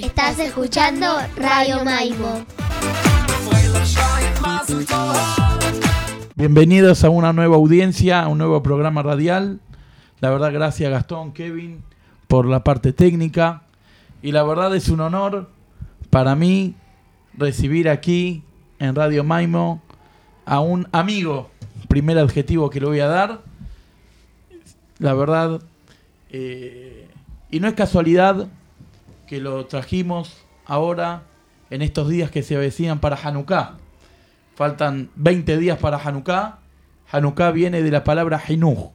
Estás escuchando Radio Maimo. Bienvenidos a una nueva audiencia, a un nuevo programa radial. La verdad, gracias Gastón, Kevin, por la parte técnica. Y la verdad es un honor para mí recibir aquí en Radio Maimo a un amigo. Primer adjetivo que le voy a dar. La verdad, eh, y no es casualidad que lo trajimos ahora en estos días que se avecinan para Hanukkah. Faltan 20 días para Hanukkah. Hanukkah viene de la palabra Hinuch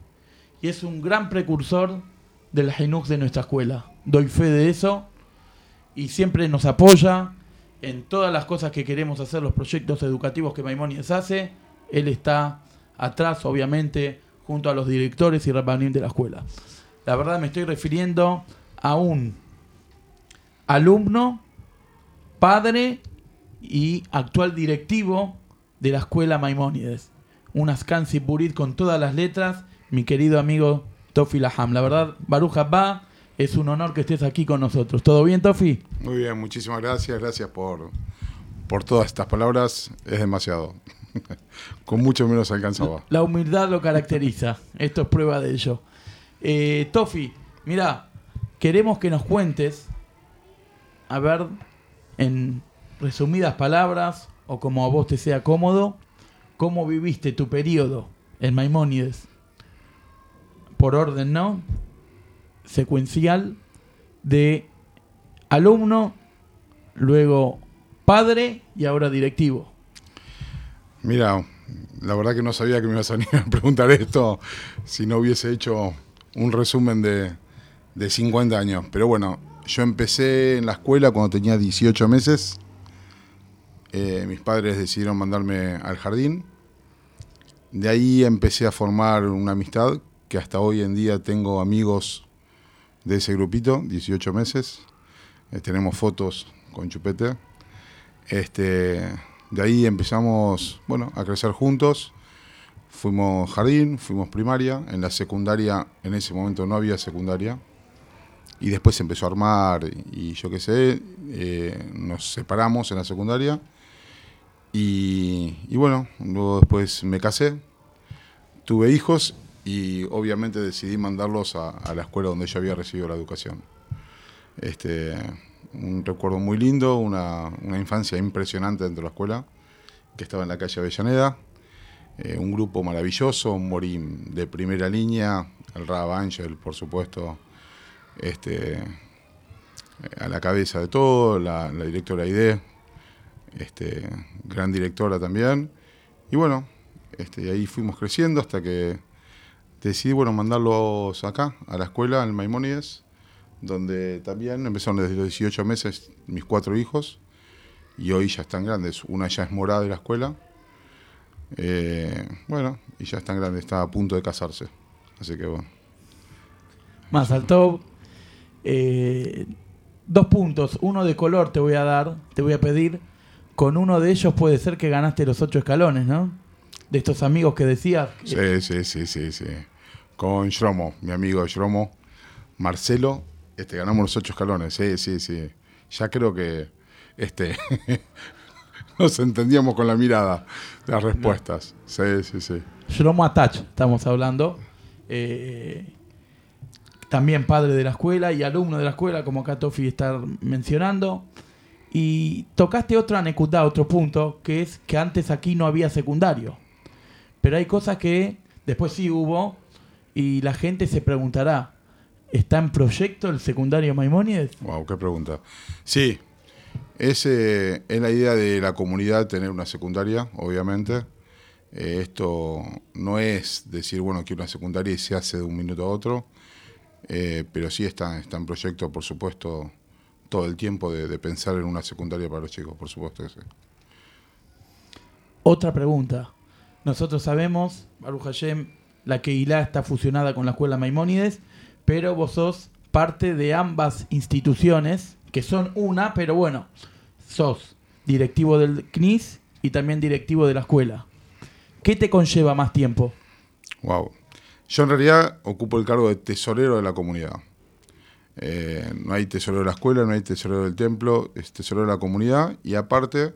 y es un gran precursor del Hinuch de nuestra escuela. Doy fe de eso y siempre nos apoya en todas las cosas que queremos hacer, los proyectos educativos que Maimonides hace. Él está atrás, obviamente, junto a los directores y rabanim de la escuela. La verdad me estoy refiriendo a un alumno, padre y actual directivo de la escuela Maimónides. Un Ascansi Burit con todas las letras, mi querido amigo Tofi Laham. La verdad, Baruch va es un honor que estés aquí con nosotros. ¿Todo bien, Tofi? Muy bien, muchísimas gracias. Gracias por, por todas estas palabras. Es demasiado. con mucho menos alcanzaba. La humildad lo caracteriza. Esto es prueba de ello. Eh, Tofi, mira, queremos que nos cuentes, a ver, en resumidas palabras, o como a vos te sea cómodo, cómo viviste tu periodo en Maimónides. Por orden, ¿no? Secuencial de alumno, luego padre y ahora directivo. Mira, la verdad que no sabía que me ibas a venir a preguntar esto si no hubiese hecho un resumen de, de 50 años. Pero bueno, yo empecé en la escuela cuando tenía 18 meses. Eh, mis padres decidieron mandarme al jardín. De ahí empecé a formar una amistad que hasta hoy en día tengo amigos de ese grupito, 18 meses. Eh, tenemos fotos con chupete. Este, de ahí empezamos bueno, a crecer juntos. Fuimos jardín, fuimos primaria. En la secundaria, en ese momento no había secundaria. Y después se empezó a armar y yo qué sé, eh, nos separamos en la secundaria. Y, bueno, luego después me casé, tuve hijos y obviamente decidí mandarlos a, la escuela donde yo había recibido la educación. Este, un recuerdo muy lindo, una, una infancia impresionante dentro de la escuela, que estaba en la calle Avellaneda. Eh, un grupo maravilloso, un morín de primera línea, el Rab Angel, por supuesto, este, a la cabeza de todo, la, directora ID, este, gran directora también. Y bueno, este, ahí fuimos creciendo hasta que decidí bueno, mandarlos acá, a la escuela, en Maimónides, donde también empezaron desde los 18 meses mis cuatro hijos y hoy ya están grandes. Una ya es morada de la escuela. Eh, bueno, y ya están grandes, está a punto de casarse. Así que bueno. Más alto. Eh, dos puntos. Uno de color te voy a dar, te voy a pedir. Con uno de ellos puede ser que ganaste los ocho escalones, ¿no? De estos amigos que decías. Sí, sí, sí, sí, sí. Con Shromo, mi amigo Shromo, Marcelo, este, ganamos los ocho escalones. Sí, sí, sí. Ya creo que este nos entendíamos con la mirada, las respuestas. Sí, sí, sí. Shlomo Atach, estamos hablando. Eh, también padre de la escuela y alumno de la escuela, como acá Tofi está mencionando. Y tocaste otra anécdota, otro punto, que es que antes aquí no había secundario. Pero hay cosas que después sí hubo y la gente se preguntará, ¿está en proyecto el secundario Maimónides? Wow, qué pregunta. Sí, es, eh, es la idea de la comunidad tener una secundaria, obviamente. Eh, esto no es decir, bueno, que una secundaria se hace de un minuto a otro, eh, pero sí está, está en proyecto, por supuesto, todo el tiempo de, de, pensar en una secundaria para los chicos, por supuesto que sí. Otra pregunta. Nosotros sabemos, Baruch Hashem, la Keilah está fusionada con la escuela Maimónides, pero vos sos parte de ambas instituciones, que son una, pero bueno, sos directivo del CNIS y también directivo de la escuela. ¿Qué te conlleva más tiempo? Wow. Yo en realidad ocupo el cargo de tesorero de la comunidad. Eh, no hay tesorero de la escuela, no hay tesorero del templo, es tesorero de la comunidad y aparte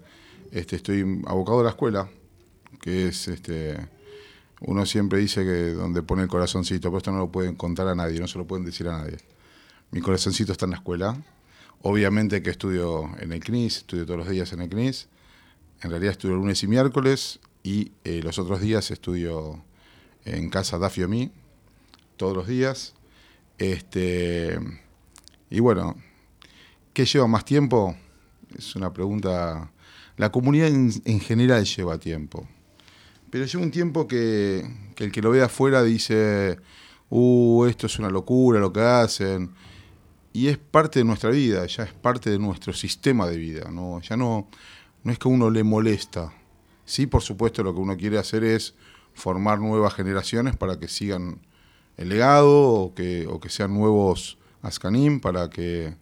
este, estoy abocado a la escuela, que es, este, uno siempre dice que donde pone el corazoncito, pero esto no lo pueden contar a nadie, no se lo pueden decir a nadie. Mi corazoncito está en la escuela. Obviamente que estudio en el CNIS, estudio todos los días en el CNIS. En realidad estudio lunes y miércoles y eh, los otros días estudio en casa Dafio Mi, todos los días. Este, y bueno, ¿qué lleva más tiempo? Es una pregunta. La comunidad en, general lleva tiempo. Pero lleva un tiempo que, el que lo ve afuera dice, uh, esto es una locura lo que hacen. Y es parte de nuestra vida, ya es parte de nuestro sistema de vida. ¿no? Ya no, no es que uno le molesta. Sí, por supuesto, lo que uno quiere hacer es formar nuevas generaciones para que sigan el legado o que, o que sean nuevos Ascanim para que,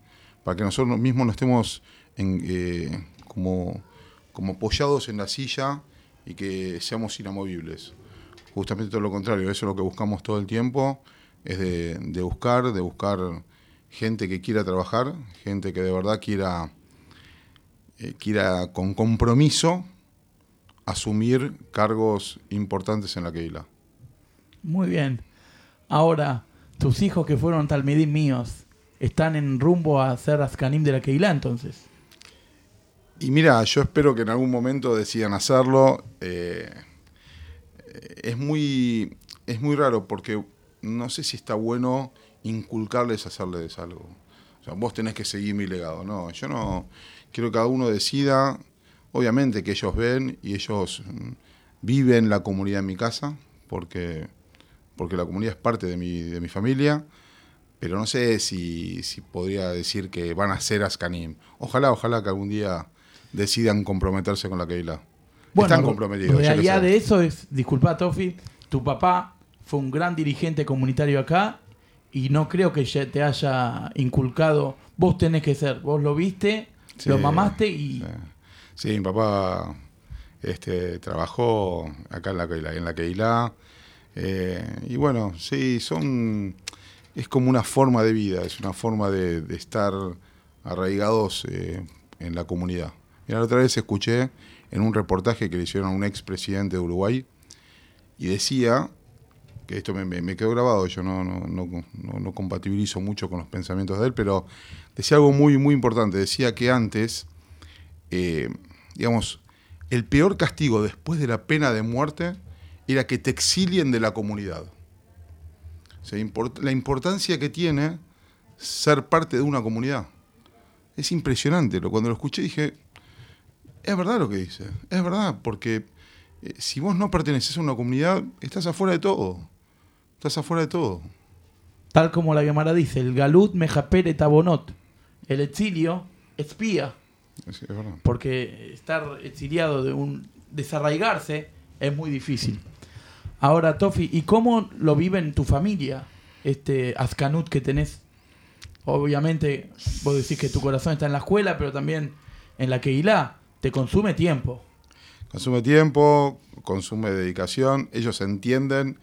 para que nosotros mismos no estemos eh, como, como apoyados en la silla y que seamos inamovibles. Justamente todo lo contrario, eso es lo que buscamos todo el tiempo, es de, de buscar, de buscar gente que quiera trabajar, gente que de verdad quiera, eh, quiera con compromiso asumir cargos importantes en la Keila. Muy bien. Ahora, tus hijos que fueron talmidim míos, ¿están en rumbo a ser Ascanim de la Keila entonces? Y mira, yo espero que en algún momento decidan hacerlo. Eh, es, muy, es muy raro porque no sé si está bueno inculcarles hacerles algo. O sea, vos tenés que seguir mi legado. No, yo no quiero que cada uno decida Obviamente que ellos ven y ellos mm, viven la comunidad en mi casa, porque, porque la comunidad es parte de mi, de mi familia, pero no sé si, si podría decir que van a ser Ascanim. Ojalá, ojalá que algún día decidan comprometerse con la Keila. Bueno, Están comprometidos. allá de eso es, disculpa Tofi, tu papá fue un gran dirigente comunitario acá y no creo que te haya inculcado, vos tenés que ser, vos lo viste, lo mamaste y... Sí, mi papá este, trabajó acá en la, en la Keilá. Eh, y bueno, sí, son. Es como una forma de vida, es una forma de, estar arraigados eh, en la comunidad. Mira, la otra vez escuché en un reportaje que le hicieron a un expresidente de Uruguay y decía que esto me, quedó grabado, yo no, no, no, no, compatibilizo mucho con los pensamientos de él, pero decía algo muy, muy importante. Decía que antes eh, digamos, el peor castigo después de la pena de muerte era que te exilien de la comunidad. la importancia que tiene ser parte de una comunidad. Es impresionante. Cuando lo escuché dije, es verdad lo que dice, es verdad, porque eh, si vos no perteneces a una comunidad, estás afuera de todo. Estás afuera de todo. Tal como la Gemara dice, el galut mejapere tabonot, el exilio espía. Porque estar exiliado de un desarraigarse es muy difícil. Ahora, Tofi, ¿y cómo lo vive en tu familia este Ascanut que tenés? Obviamente, vos decís que tu corazón está en la escuela, pero también en la Keilah. Te consume tiempo. Consume tiempo, consume dedicación. Ellos entienden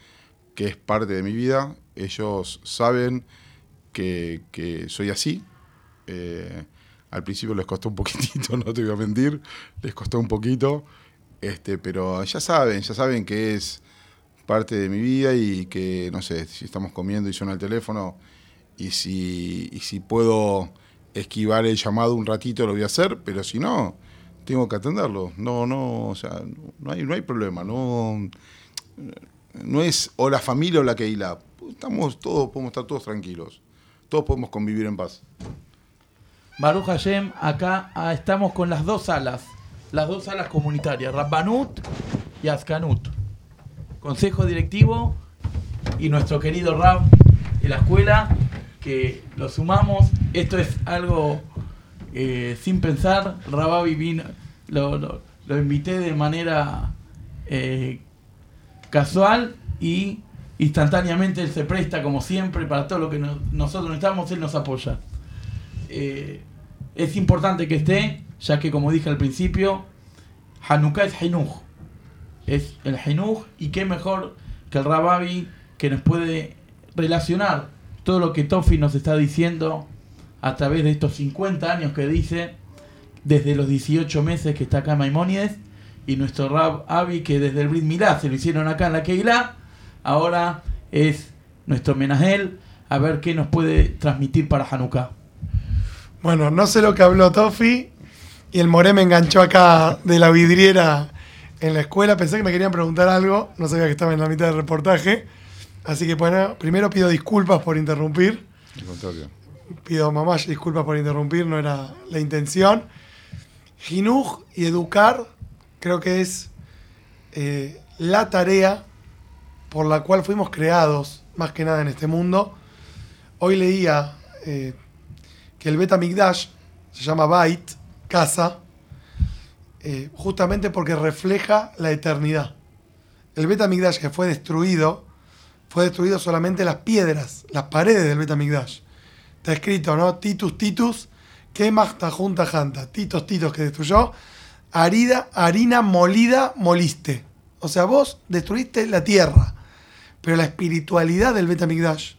que es parte de mi vida. Ellos saben que, que soy así. Eh, al principio les costó un poquitito, no te voy a mentir, les costó un poquito, este, pero ya saben, ya saben que es parte de mi vida y que, no sé, si estamos comiendo y suena el teléfono y si, si puedo esquivar el llamado un ratito lo voy a hacer, pero si no, tengo que atenderlo. No, no, o sea, no hay, no hay problema, no, no es o la familia o la Keila. Estamos todos, podemos estar todos tranquilos. Todos podemos convivir en paz. Baruch Hashem, acá ah, estamos con las dos salas, las dos salas comunitarias, Rabbanut y Azkanut. Consejo directivo y nuestro querido Rab de la escuela, que lo sumamos. Esto es algo eh, sin pensar. Rababi vino, lo, invité de manera eh, casual y instantáneamente él se presta como siempre para todo lo que nosotros necesitamos, él nos apoya. Eh, es importante que esté, ya que como dije al principio, Hanukkah es Hinuch. Es el Hinuch y qué mejor que el Rababi que nos puede relacionar todo lo que Tofi nos está diciendo a través de estos 50 años que dice, desde los 18 meses que está acá Maimónides, y nuestro Rab Avi, que desde el Brit Milá se lo hicieron acá en la Keilah, ahora es nuestro Menajel, a ver qué nos puede transmitir para Hanukkah. Bueno, no sé lo que habló Tofi, y el Moré me enganchó acá de la vidriera en la escuela. Pensé que me querían preguntar algo, no sabía que estaba en la mitad del reportaje. Así que bueno, primero pido disculpas por interrumpir. Contrario. Pido mamá disculpas por interrumpir, no era la intención. Jinuj y educar creo que es eh, la tarea por la cual fuimos creados, más que nada en este mundo. Hoy leía eh, que el Beta Migdash se llama Bait, casa, eh, justamente porque refleja la eternidad. El Beta Migdash que fue destruido, fue destruido solamente las piedras, las paredes del Beta Migdash. Está escrito, ¿no? Titus, Titus, que ta junta janta. Titos, Titos que destruyó. Arida, harina molida, moliste. O sea, vos destruiste la tierra. Pero la espiritualidad del Beta Migdash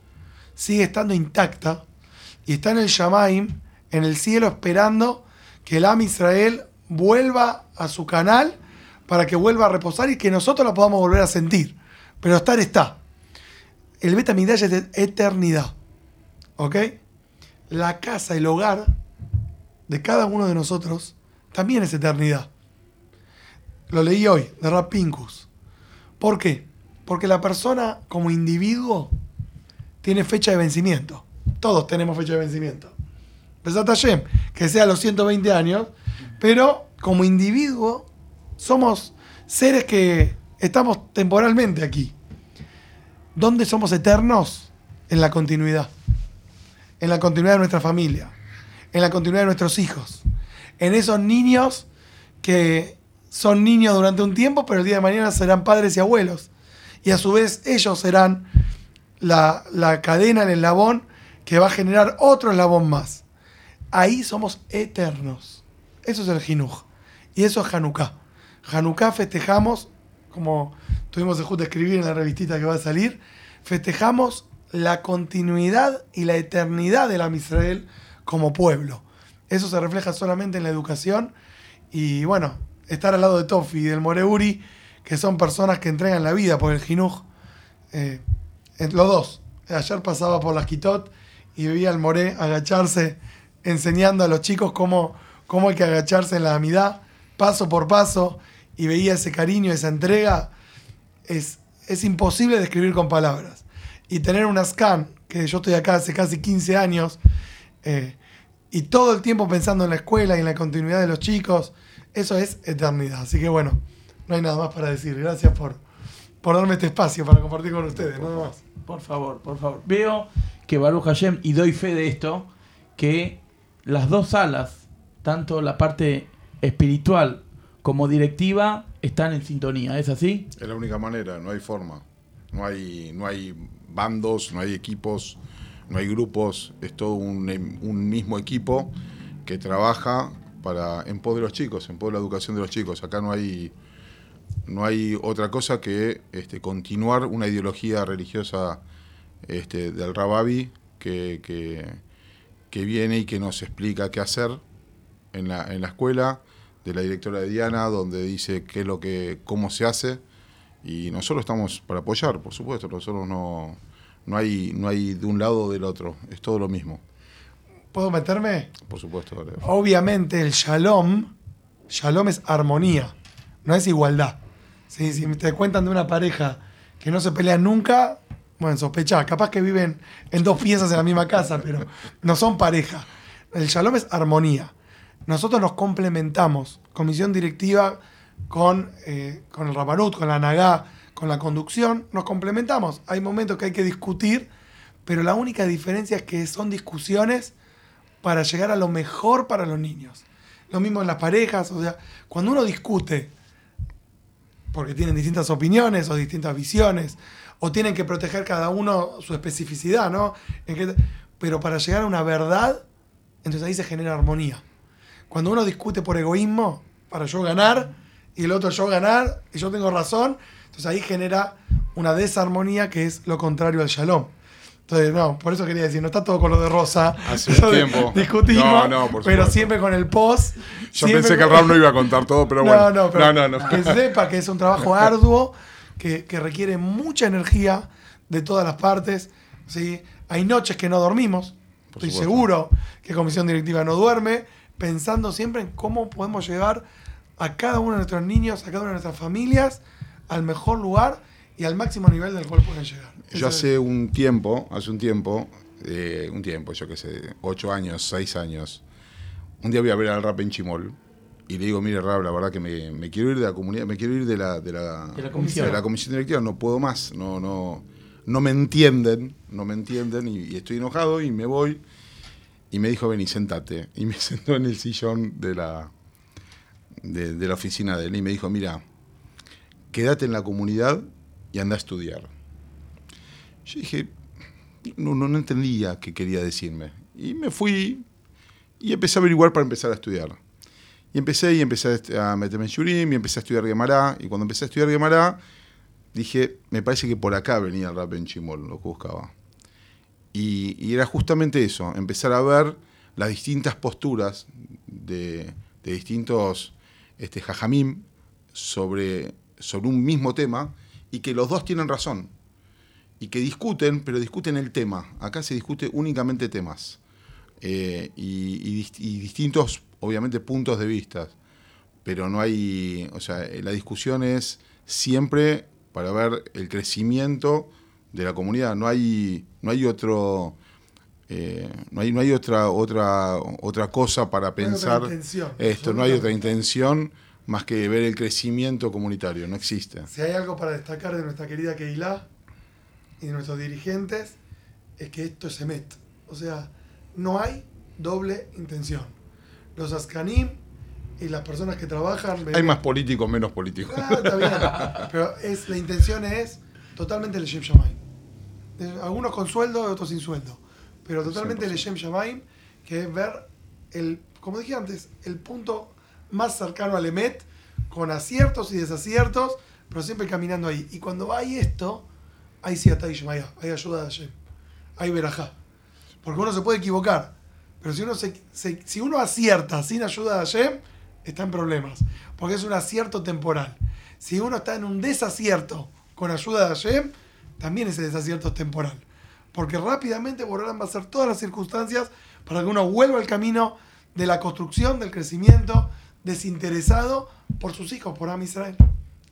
sigue estando intacta y está en el Shamaim, en el cielo, esperando que el Am Israel vuelva a su canal para que vuelva a reposar y que nosotros la podamos volver a sentir. Pero estar está. El Betamigdash es eternidad. ¿Ok? La casa, el hogar de cada uno de nosotros también es eternidad. Lo leí hoy, de Rapincus. ¿Por qué? Porque la persona como individuo tiene fecha de vencimiento. Todos tenemos fecha de vencimiento que sea a los 120 años, pero como individuo somos seres que estamos temporalmente aquí. ¿Dónde somos eternos? En la continuidad. En la continuidad de nuestra familia. En la continuidad de nuestros hijos. En esos niños que son niños durante un tiempo, pero el día de mañana serán padres y abuelos. Y a su vez ellos serán la, la cadena, el eslabón que va a generar otro eslabón más. Ahí somos eternos. Eso es el Jinuj. Y eso es Hanukkah. Hanukkah festejamos, como tuvimos el de escribir en la revistita que va a salir, festejamos la continuidad y la eternidad de la Israel como pueblo. Eso se refleja solamente en la educación y bueno, estar al lado de Tofi y del Moreuri, que son personas que entregan la vida por el Jinuj. Eh, los dos. Ayer pasaba por las Quitot y veía al More agacharse enseñando a los chicos cómo, cómo hay que agacharse en la amidad, paso por paso, y veía ese cariño, esa entrega, es, es imposible describir con palabras. Y tener una scan, que yo estoy acá hace casi 15 años, eh, y todo el tiempo pensando en la escuela y en la continuidad de los chicos, eso es eternidad. Así que bueno, no hay nada más para decir. Gracias por, por darme este espacio para compartir con ustedes, nada más. Por favor, por favor. Veo que Baruch Hashem, y doy fe de esto, que las dos alas, tanto la parte espiritual como directiva, están en sintonía. ¿Es así? Es la única manera, no hay forma. No hay, no hay bandos, no hay equipos, no hay grupos, es todo un, un mismo equipo que trabaja para en pos de los chicos, en pos de la educación de los chicos. Acá no hay no hay otra cosa que este, continuar una ideología religiosa este, del Rababi que, que, que viene y que nos explica qué hacer en la, en la escuela, de la directora de Diana, donde dice qué es lo que, cómo se hace, y nosotros estamos para apoyar, por supuesto, nosotros no, no hay, no hay de un lado o del otro, es todo lo mismo. ¿Puedo meterme? Por supuesto. Obviamente el shalom, shalom es armonía, no es igualdad. Si, te cuentan de una pareja que no se pelea nunca, bueno, sospechá, capaz que viven en dos piezas en la misma casa, pero no son pareja. El shalom es armonía. Nosotros nos complementamos, comisión directiva con, eh, con el rabarut, con la nagá, con la conducción, nos complementamos. Hay momentos que hay que discutir, pero la única diferencia es que son discusiones para llegar a lo mejor para los niños. Lo mismo en las parejas, o sea, cuando uno discute, porque tienen distintas opiniones o distintas visiones, o tienen que proteger cada uno su especificidad, ¿no? pero para llegar a una verdad, entonces ahí se genera armonía. Cuando uno discute por egoísmo, para yo ganar, y el otro yo ganar, y yo tengo razón, entonces ahí genera una desarmonía que es lo contrario al shalom. Entonces, no, por eso quería decir, no está todo con lo de Rosa. Hace un tiempo. Discutimos, No, no, por pero siempre con el post. Yo pensé que el rap no iba a contar todo, pero bueno. No, no, pero no, no, no. que sepa que es un trabajo arduo, que, que requiere mucha energía de todas las partes. ¿sí? Hay noches que no dormimos, Por estoy supuesto. seguro que comisión directiva no duerme, pensando siempre en cómo podemos llevar a cada uno de nuestros niños, a cada una de nuestras familias, al mejor lugar y al máximo nivel del cual pueden llegar. Yo hace un tiempo, hace un tiempo, eh, un tiempo, yo qué sé, ocho años, seis años, un día voy a ver al rap en Chimol y le digo, mire rap, la verdad que me, me quiero ir de la comunidad, me quiero ir de la, de la, De la comisión. de la comisión directiva, no puedo más, no, no, no me entienden, no me entienden y, y estoy enojado y me voy. Y me dijo, vení, sentate. Y me sentó en el sillón de la, de, de la oficina de él y me dijo, mira, quédate en la comunidad y anda a estudiar. Yo dije, no, no, no entendía qué quería decirme. Y me fui y empecé a averiguar para empezar a estudiar. Y empecé y empecé a meterme en Shurim y empecé a estudiar Gemara. Y cuando empecé a estudiar Gemara, dije, me parece que por acá venía el rap en Chimol, lo que buscaba. Y, y era justamente eso, empezar a ver las distintas posturas de, de distintos este, jajamim sobre, sobre un mismo tema y que los dos tienen razón y que discuten, pero discuten el tema. Acá se discute únicamente temas eh, y, y dist- y distintos, obviamente, puntos de vista. Pero no hay, o sea, la discusión es siempre para ver el crecimiento de la comunidad. No hay, no hay otro, eh, no hay, no hay otra, otra, otra cosa para No hay otra pensar intención, esto. No hay otra intención más que ver el crecimiento comunitario. No existe. Si hay algo para destacar de nuestra querida Keilah y de nuestros dirigentes, es que esto es Emet. O sea, no hay doble intención. Los Askanim y las personas que trabajan. Hay más políticos, menos políticos. Ah, está bien. Pero es, la intención es totalmente el Shem Shamaim. Algunos con sueldo otros sin sueldo. Pero totalmente el 100%. Shem Shamaim, que es ver el, como dije antes, el punto más cercano al Emet, con aciertos y desaciertos, pero siempre caminando ahí. Y cuando hay esto, hay siata y Shemaya, hay ayuda de Hashem, hay verajá. Porque uno se puede equivocar, pero si uno, se, si uno acierta sin ayuda de Hashem, está en problemas. Porque es un acierto temporal. Si uno está en un desacierto con ayuda de Hashem, también ese desacierto es temporal. Porque rápidamente Borolán va a hacer todas las circunstancias para que uno vuelva al camino de la construcción, del crecimiento, desinteresado por sus hijos, por Am Israel.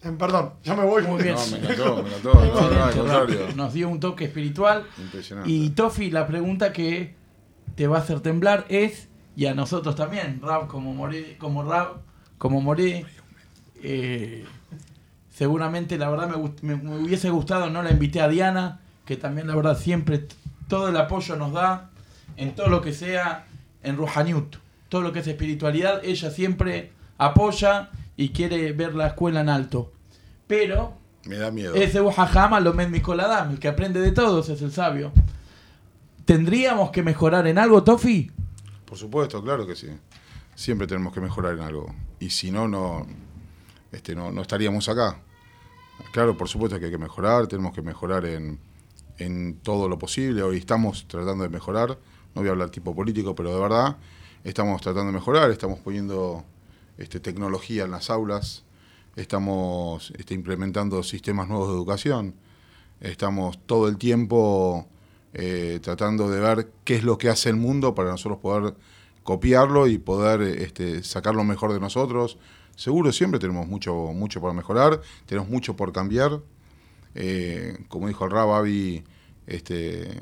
Eh, perdón, ya me voy. Muy bien. No, me encantó, me encantó. No, no, al Excelente, contrario. Rap. Nos dio un toque espiritual. Impresionante. Y Tofi, la pregunta que te va a hacer temblar es, y a nosotros también, Rap como Moré, como Rap, como Moré, eh, seguramente la verdad me, gust- me- me hubiese gustado, no la invité a Diana, que también la verdad siempre todo el apoyo nos da en todo lo que sea en Ruhaniut, todo lo que es espiritualidad, ella siempre apoya y quiere ver la escuela en alto. Pero Me da miedo. ese Wahajama lo Mikoladam, el que aprende de todos es el sabio. ¿Tendríamos que mejorar en algo, Tofi? Por supuesto, claro que sí. Siempre tenemos que mejorar en algo. Y si no, no, este, no, no estaríamos acá. Claro, por supuesto que hay que mejorar, tenemos que mejorar en, en todo lo posible. Hoy estamos tratando de mejorar, no voy a hablar tipo político, pero de verdad estamos tratando de mejorar, estamos poniendo este, tecnología en las aulas, estamos este, implementando sistemas nuevos de educación, estamos todo el tiempo eh, tratando de ver qué es lo que hace el mundo para nosotros poder copiarlo y poder este, sacar lo mejor de nosotros. Seguro siempre tenemos mucho, mucho por mejorar, tenemos mucho por cambiar. Eh, como dijo el Rab, Avi, este,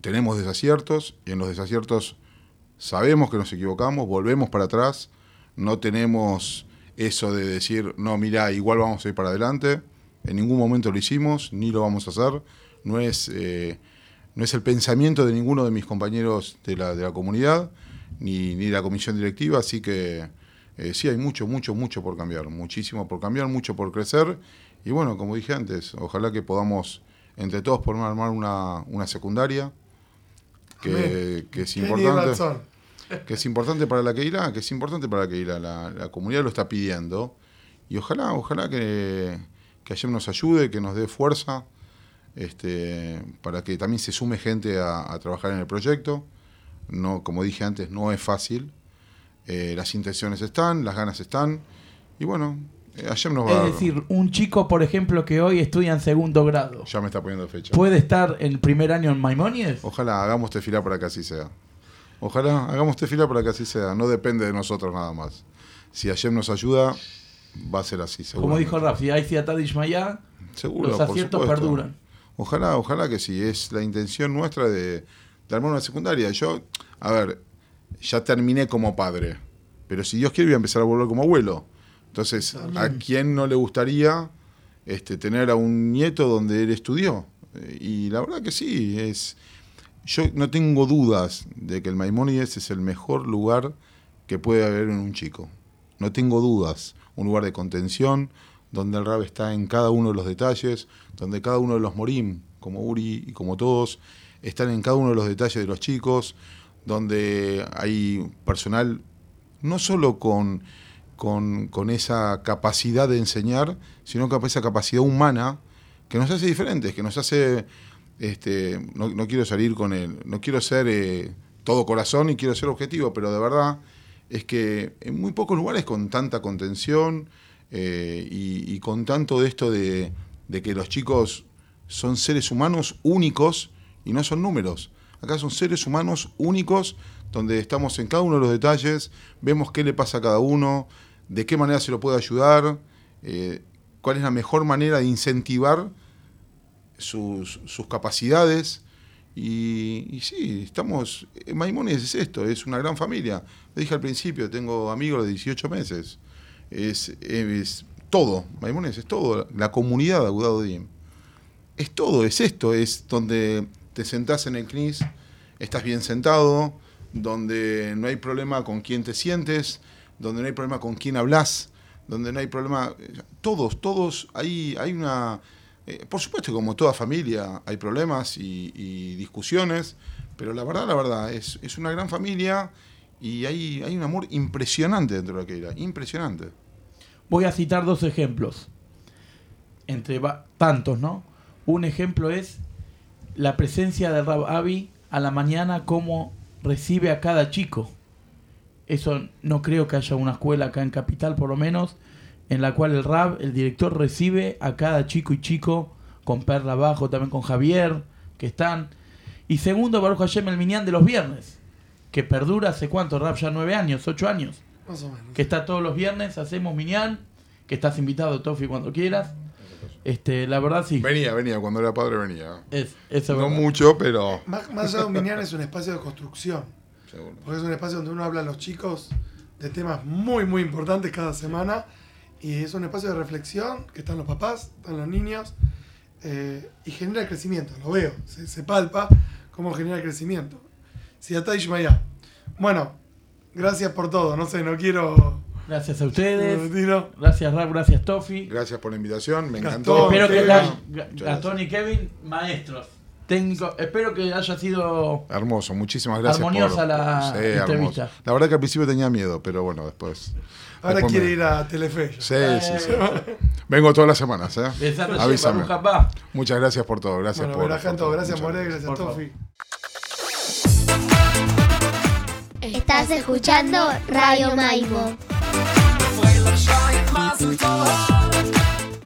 tenemos desaciertos y en los desaciertos sabemos que nos equivocamos, volvemos para atrás, no tenemos eso de decir, no, mira, igual vamos a ir para adelante, en ningún momento lo hicimos, ni lo vamos a hacer, no es, eh, no es el pensamiento de ninguno de mis compañeros de la, de la comunidad, ni, ni de la comisión directiva, así que eh, sí hay mucho, mucho, mucho por cambiar, muchísimo por cambiar, mucho por crecer, y bueno, como dije antes, ojalá que podamos entre todos poder armar una, una secundaria, que, que es importante. Que es importante para la Keila, que es importante para la Keila, la, la comunidad lo está pidiendo y ojalá, ojalá que, que Hashem nos ayude, que nos dé fuerza este, para que también se sume gente a, a trabajar en el proyecto. No, como dije antes, no es fácil. Eh, las intenciones están, las ganas están. Y bueno, eh, ayer nos va Es decir, un chico, por ejemplo, que hoy estudia en segundo grado, Ya me está poniendo fecha. ¿puede estar en el primer año en Maimonides? Ojalá hagamos tefila para que así sea. Ojalá hagamos tefila para que así sea. No depende de nosotros nada más. Si Hashem nos ayuda, va a ser así, seguro. Como dijo Rafi, hay Siatad Ishmael, Seguro, los aciertos perduran. Ojalá, ojalá que sí. Es la intención nuestra de, de armar una secundaria. Yo, a ver, ya terminé como padre. Pero si Dios quiere, voy a empezar a volver como abuelo. Entonces, ¿a quién no le gustaría este, tener a un nieto donde él estudió? Eh, Y la verdad que sí, es. Yo no tengo dudas de que el Maimónides es el mejor lugar que puede haber en un chico. No tengo dudas. Un lugar de contención, donde el rab está en cada uno de los detalles, donde cada uno de los morim, como Uri y como todos, están en cada uno de los detalles de los chicos, donde hay personal no solo con, con, con esa capacidad de enseñar, sino con esa capacidad humana que nos hace diferentes, que nos hace, este, no, quiero salir con el, no quiero ser eh, todo corazón y quiero ser objetivo, pero de verdad es que en muy pocos lugares con tanta contención eh, y, con tanto de esto de, de que los chicos son seres humanos únicos y no son números. Acá son seres humanos únicos donde estamos en cada uno de los detalles, vemos qué le pasa a cada uno, de qué manera se lo puede ayudar, eh, cuál es la mejor manera de incentivar sus, sus capacidades. Y, sí, estamos. Maimones es esto, es una gran familia. Dije al principio, tengo amigos de 18 meses. Es, todo, Maimones es todo. La comunidad de Agudadodim. Es todo, es esto, es donde te sentás en el CNIS, estás bien sentado, donde no hay problema con quién te sientes, donde no hay problema con quién hablas, donde no hay problema. Todos, todos, hay, hay una. Eh, por supuesto, como toda familia, hay problemas y, y discusiones, pero la verdad, la verdad, es, es una gran familia y hay, hay un amor impresionante dentro de la era, impresionante. Voy a citar dos ejemplos. Entre tantos, ¿no? Un ejemplo es la presencia de Rab Avi a la mañana, cómo recibe a cada chico. Eso no creo que haya una escuela acá en Capital, por lo menos, en la cual el Rab, el director, recibe a cada chico y chico, con Perla abajo, también con Javier, que están. Y segundo, Baruch Hashem el Minyan de los viernes, que perdura hace cuánto, Rab, ya nueve años, ocho años Más o menos. que está todos los viernes, hacemos Miñán, que estás invitado, Tofi, cuando quieras. Este, la verdad sí. Venía, venía, cuando era padre venía. Es, eso es No verdad. mucho, pero. Más, más allá de un minián es un espacio de construcción. Seguro. Porque es un espacio donde uno habla a los chicos de temas muy, muy importantes cada semana. Y es un espacio de reflexión que están los papás, están los niños. eh, y genera crecimiento, lo veo, se, se palpa cómo genera crecimiento. Si Ishmael. Bueno, gracias por todo. No sé, no quiero. Gracias a ustedes. Gracias Rap, gracias Tofi. Gracias por la invitación, me Gastón, encantó. Espero que Kevin. Gastón y Kevin, maestros, técnicos. Espero que haya sido Hermoso, muchísimas gracias. Armoniosa por, la Sí, entrevista. hermoso. La verdad que al principio tenía miedo, pero bueno, después. Ahora después quiere me- ir a Telefe. Sí, sí, sí. Vengo todas las semanas, ¿eh? Avísame. Muchas gracias por todo. Gracias Bueno, por. Berajanto, por todo. gracias More, gracias. Tofi. Estás escuchando Radio Maipo.